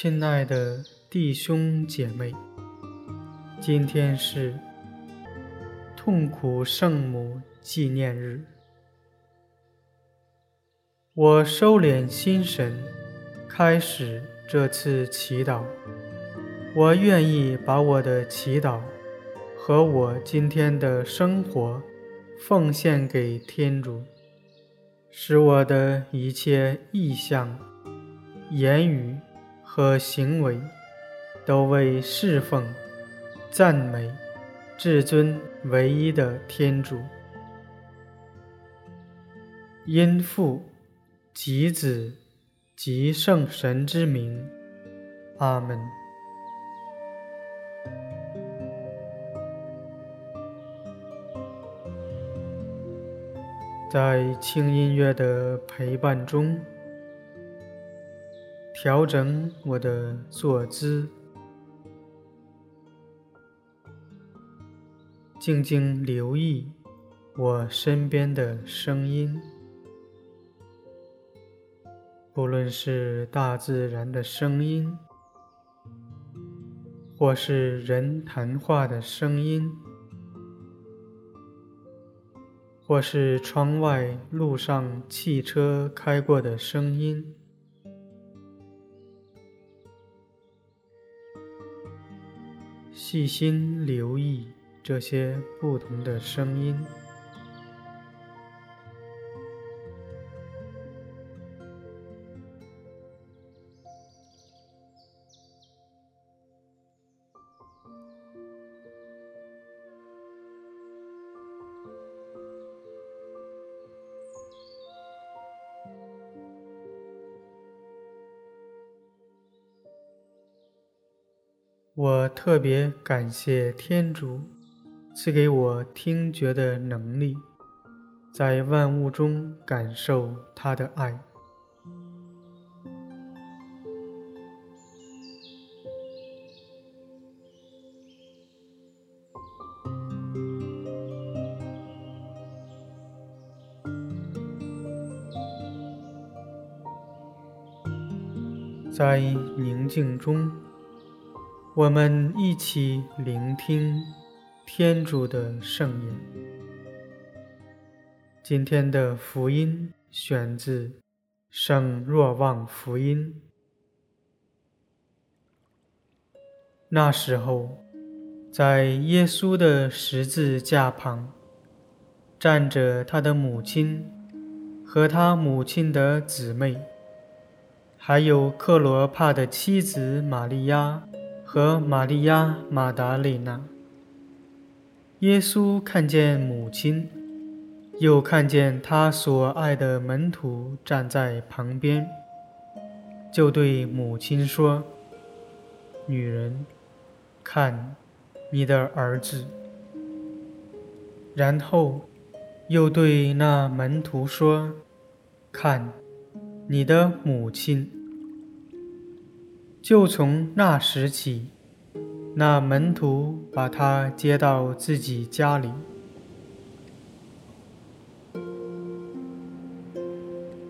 亲爱的弟兄姐妹，今天是痛苦圣母纪念日。我收敛心神，开始这次祈祷。我愿意把我的祈祷和我今天的生活奉献给天主，使我的一切意向、言语。和行为都为侍奉、赞美至尊唯一的天主，因父及子及圣神之名，阿门。在轻音乐的陪伴中。调整我的坐姿，静静留意我身边的声音，不论是大自然的声音，或是人谈话的声音，或是窗外路上汽车开过的声音。细心留意这些不同的声音。我特别感谢天主赐给我听觉的能力，在万物中感受他的爱。在宁静中。我们一起聆听天主的圣言。今天的福音选自《圣若望福音》。那时候，在耶稣的十字架旁，站着他的母亲和他母亲的姊妹，还有克罗帕的妻子玛利亚。和玛利亚·马达肋纳，耶稣看见母亲，又看见他所爱的门徒站在旁边，就对母亲说：“女人，看你的儿子。”然后又对那门徒说：“看你的母亲。”就从那时起，那门徒把他接到自己家里。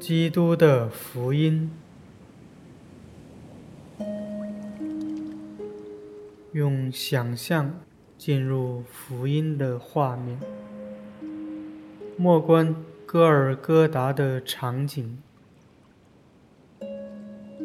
基督的福音，用想象进入福音的画面，莫观戈尔戈达的场景。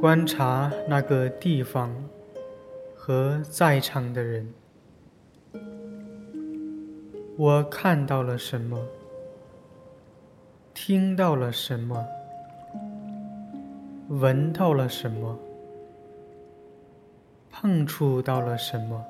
观察那个地方和在场的人，我看到了什么？听到了什么？闻到了什么？碰触到了什么？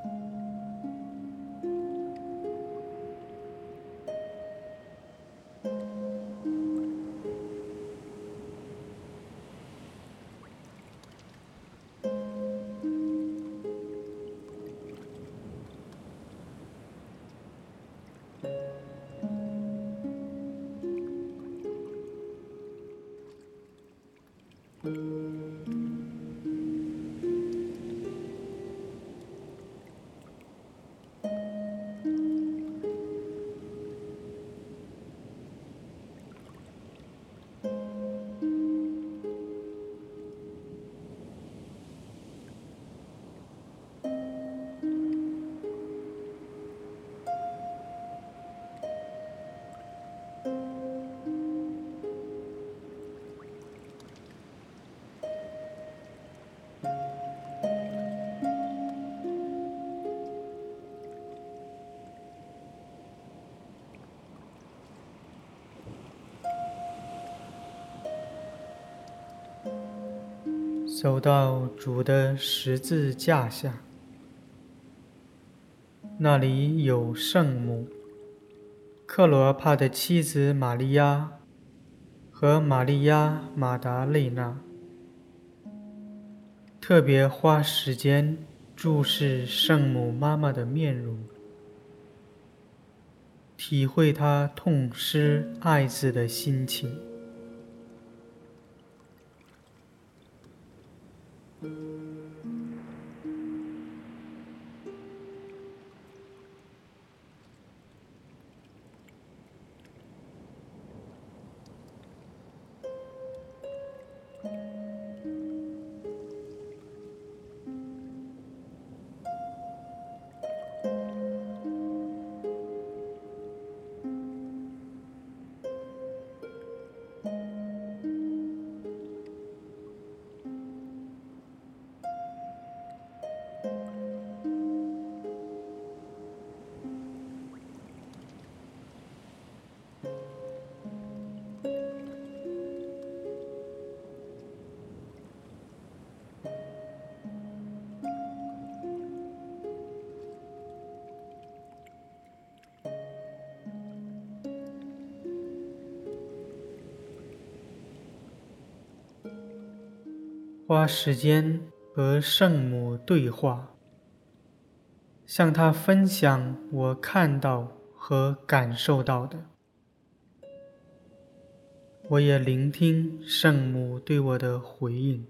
走到主的十字架下，那里有圣母、克罗帕的妻子玛利亚和玛利亚·玛达肋纳，特别花时间注视圣母妈妈的面容。体会他痛失爱子的心情。Thank you. 花时间和圣母对话，向她分享我看到和感受到的。我也聆听圣母对我的回应。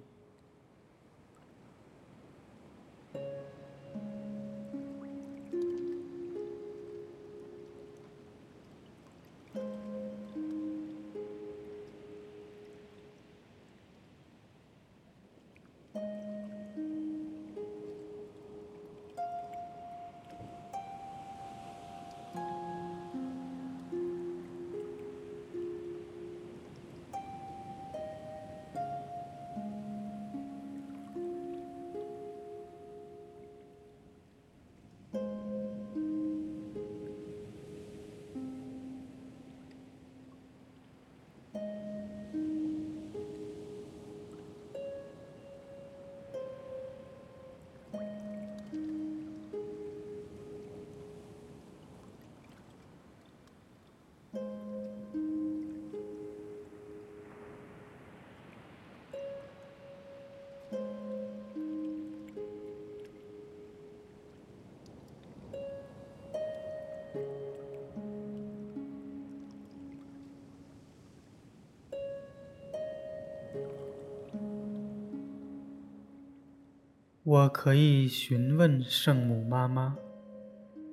我可以询问圣母妈妈：“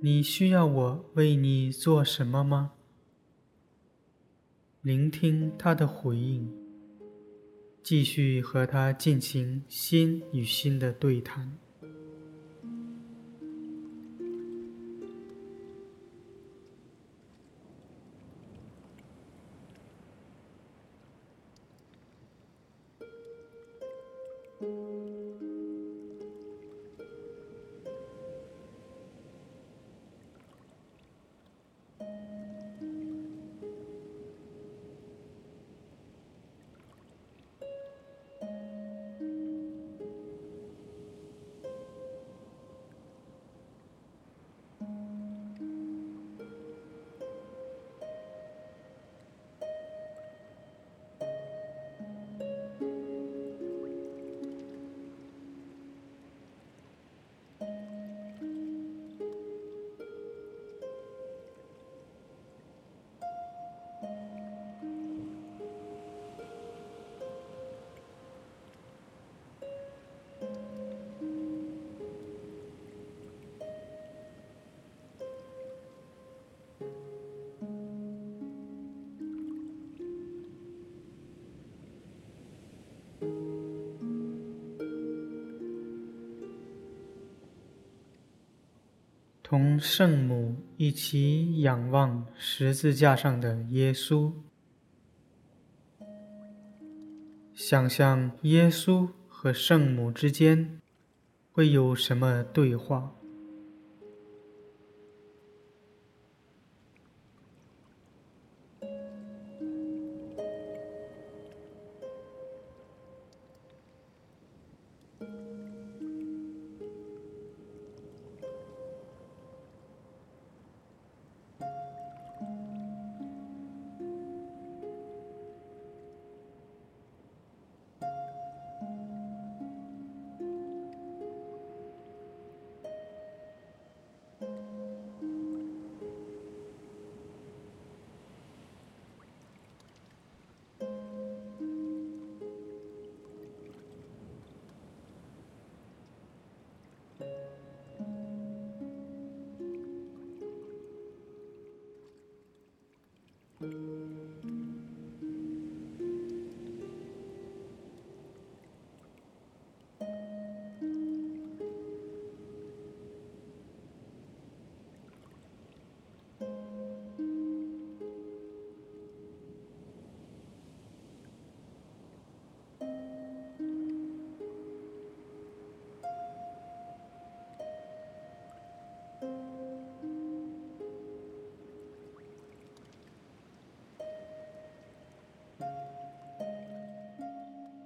你需要我为你做什么吗？”聆听她的回应，继续和她进行心与心的对谈。同圣母一起仰望十字架上的耶稣，想象耶稣和圣母之间会有什么对话。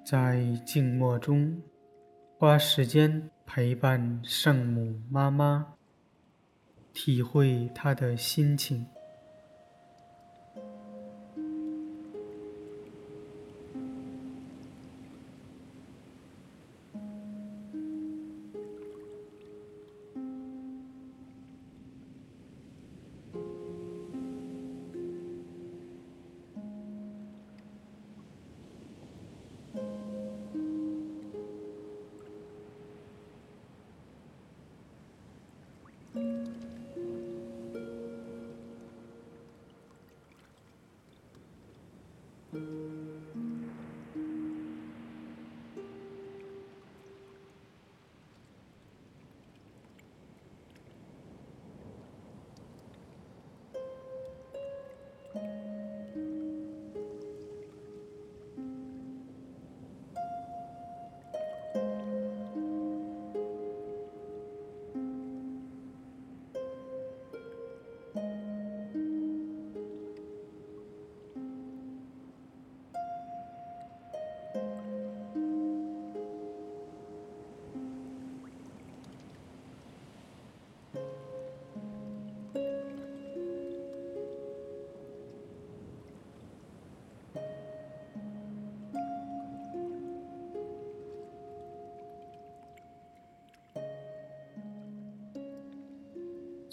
在静默中花时间陪伴圣母妈妈，体会她的心情。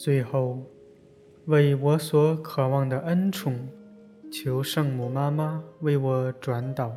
最后，为我所渴望的恩宠，求圣母妈妈为我转导。